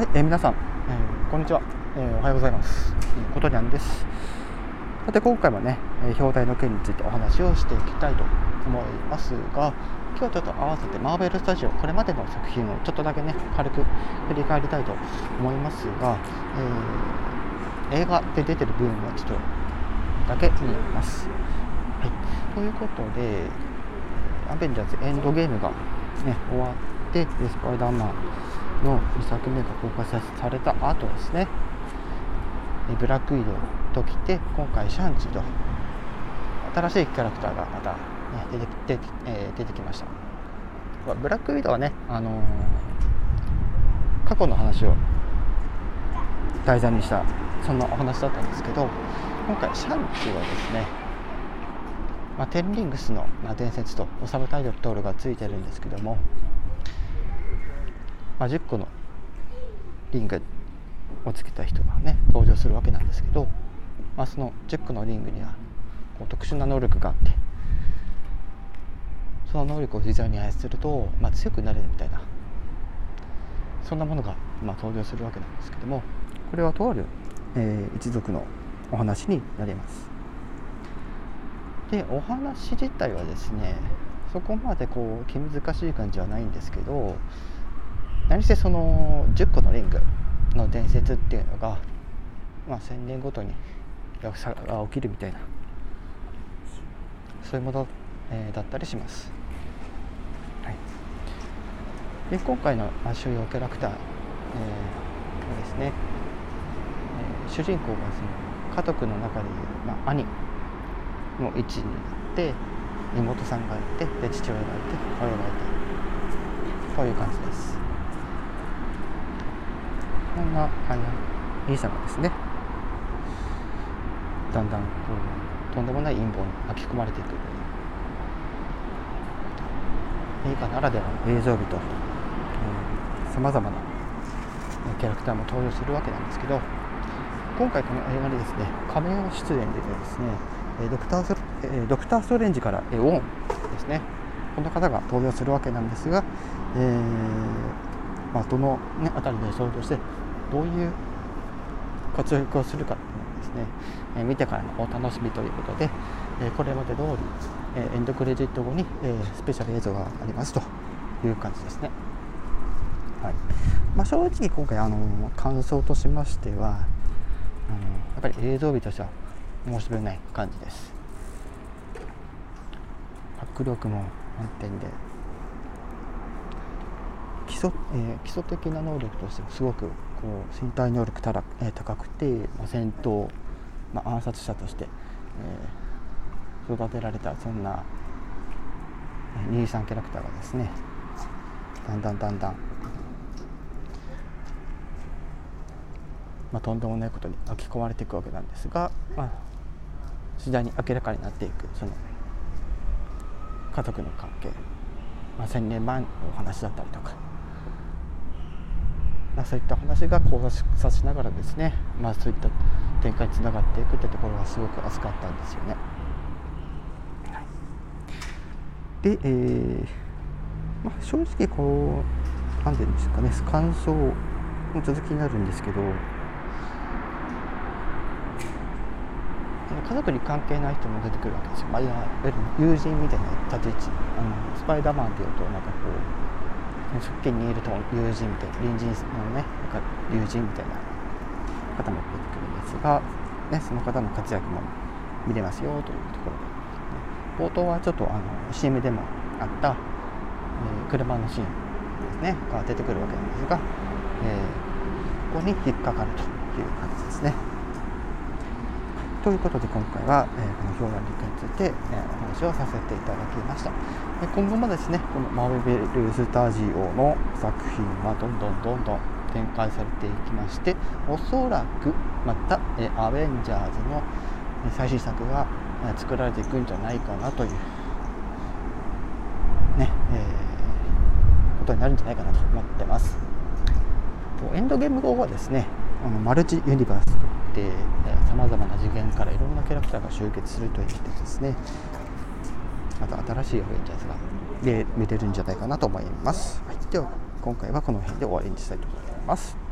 はい、えー、皆さん、えー、こんにちは、えー、おはようございます。ことにゃんです。さて今回はね、えー、表題の件についてお話をしていきたいと思いますが、今日はちょっと合わせてマーベルスタジオこれまでの作品をちょっとだけね軽く振り返りたいと思いますが、えー、映画で出てる部分はちょっとだけ見ます。はい、ということで、アベンジャーズエンドゲームがね終わってスパイダーマンの2作目が公開された後ですね。ブラックウィドウときて今回シャンチと新しいキャラクターがまた、ね、出て出て,、えー、出てきました。ブラックウィドウはね、あのー、過去の話を題材にしたそんなお話だったんですけど今回シャンチはですね、まあ、テンリングスの、まあ、伝説とサブタイトルがついてるんですけどもまあ、10個のリングをつけた人がね登場するわけなんですけど、まあ、その10個のリングにはこう特殊な能力があってその能力を自在に操ると、まあ、強くなれるみたいなそんなものが、まあ、登場するわけなんですけどもこれはとある、えー、一族のお話になります。でお話自体はですねそこまでこう気難しい感じはないんですけど何せその10個のリングの伝説っていうのが、まあ、1000年ごとに落差が起きるみたいな。そういうもの、えー、だったりします、はい、で今回の主要キャラクター、えー、ですね、えー、主人公がその家族の中でいう、まあ、兄の位置になって妹さんがいてで父親がいて母親がいてという感じです。そんなあのイーサがですね。だんだんこうとんでもない陰謀に巻き込まれていく。映画ならではの映像美とさまざまなキャラクターも登場するわけなんですけど今回この映画でですね仮面を出演でですねドクタースドクターストレンジからオンですね。この方が登場するわけなんですが、えーまあ、どの、ね、辺りで登場してどういう活躍をするかっていうのをですね、えー、見てからのお楽しみということで、えー、これまで通り、えー、エンドクレジット後に、えスペシャル映像がありますという感じですね。はいまあ、正直今回あの感想としましてはあのやっぱり映像美としては申し訳ない感じです。迫力も満点で基礎,、えー、基礎的な能力としてすごくこう身体能力たら、えー、高くて、まあ、戦闘、まあ、暗殺者として、えー、育てられたそんな兄さんキャラクターがですねだんだんだんだん、まあ、とんでもないことに巻き込まれていくわけなんですが、まあ、次第に明らかになっていくその家族の関係、まあ、1000年前のお話だったりとかまあ、そういった話が交差しながらですね、まあ、そういった展開につながっていくってところがすごく熱かったんですよね。はい、で、えーまあ、正直こう何て言うんですかね感想の続きになるんですけど家族に関係ない人も出てくるわけですよ、まあ、いわゆる友人みたいな立ち位置あのスパイダーマンっていうとなんかこう側近にいると友人みたいな隣人のね友人みたいな方も出てくるんですが、ね、その方の活躍も見れますよというところで、ね、冒頭はちょっとあの CM でもあった、えー、車のシーンですねが出てくるわけなんですが、えー、ここに引っかかるという感じですね。ということで今回は、えー、この表現理解について、えー、お話をさせていただきました、え今後もですねこのマーベルスタジオの作品はどんどんどんどん展開されていきましておそらくまた、えアベンジャーズの最新作が作られていくんじゃないかなというね、えー、ことになるんじゃないかなと思ってます。エンドゲーム後はですねのマルチユニバースといってさまざまな次元からいろんなキャラクターが集結するといってですね。また新しいアベンジャーズがで見れるんじゃないかなと思います、はい、では今回はこの辺で終わりにしたいと思います。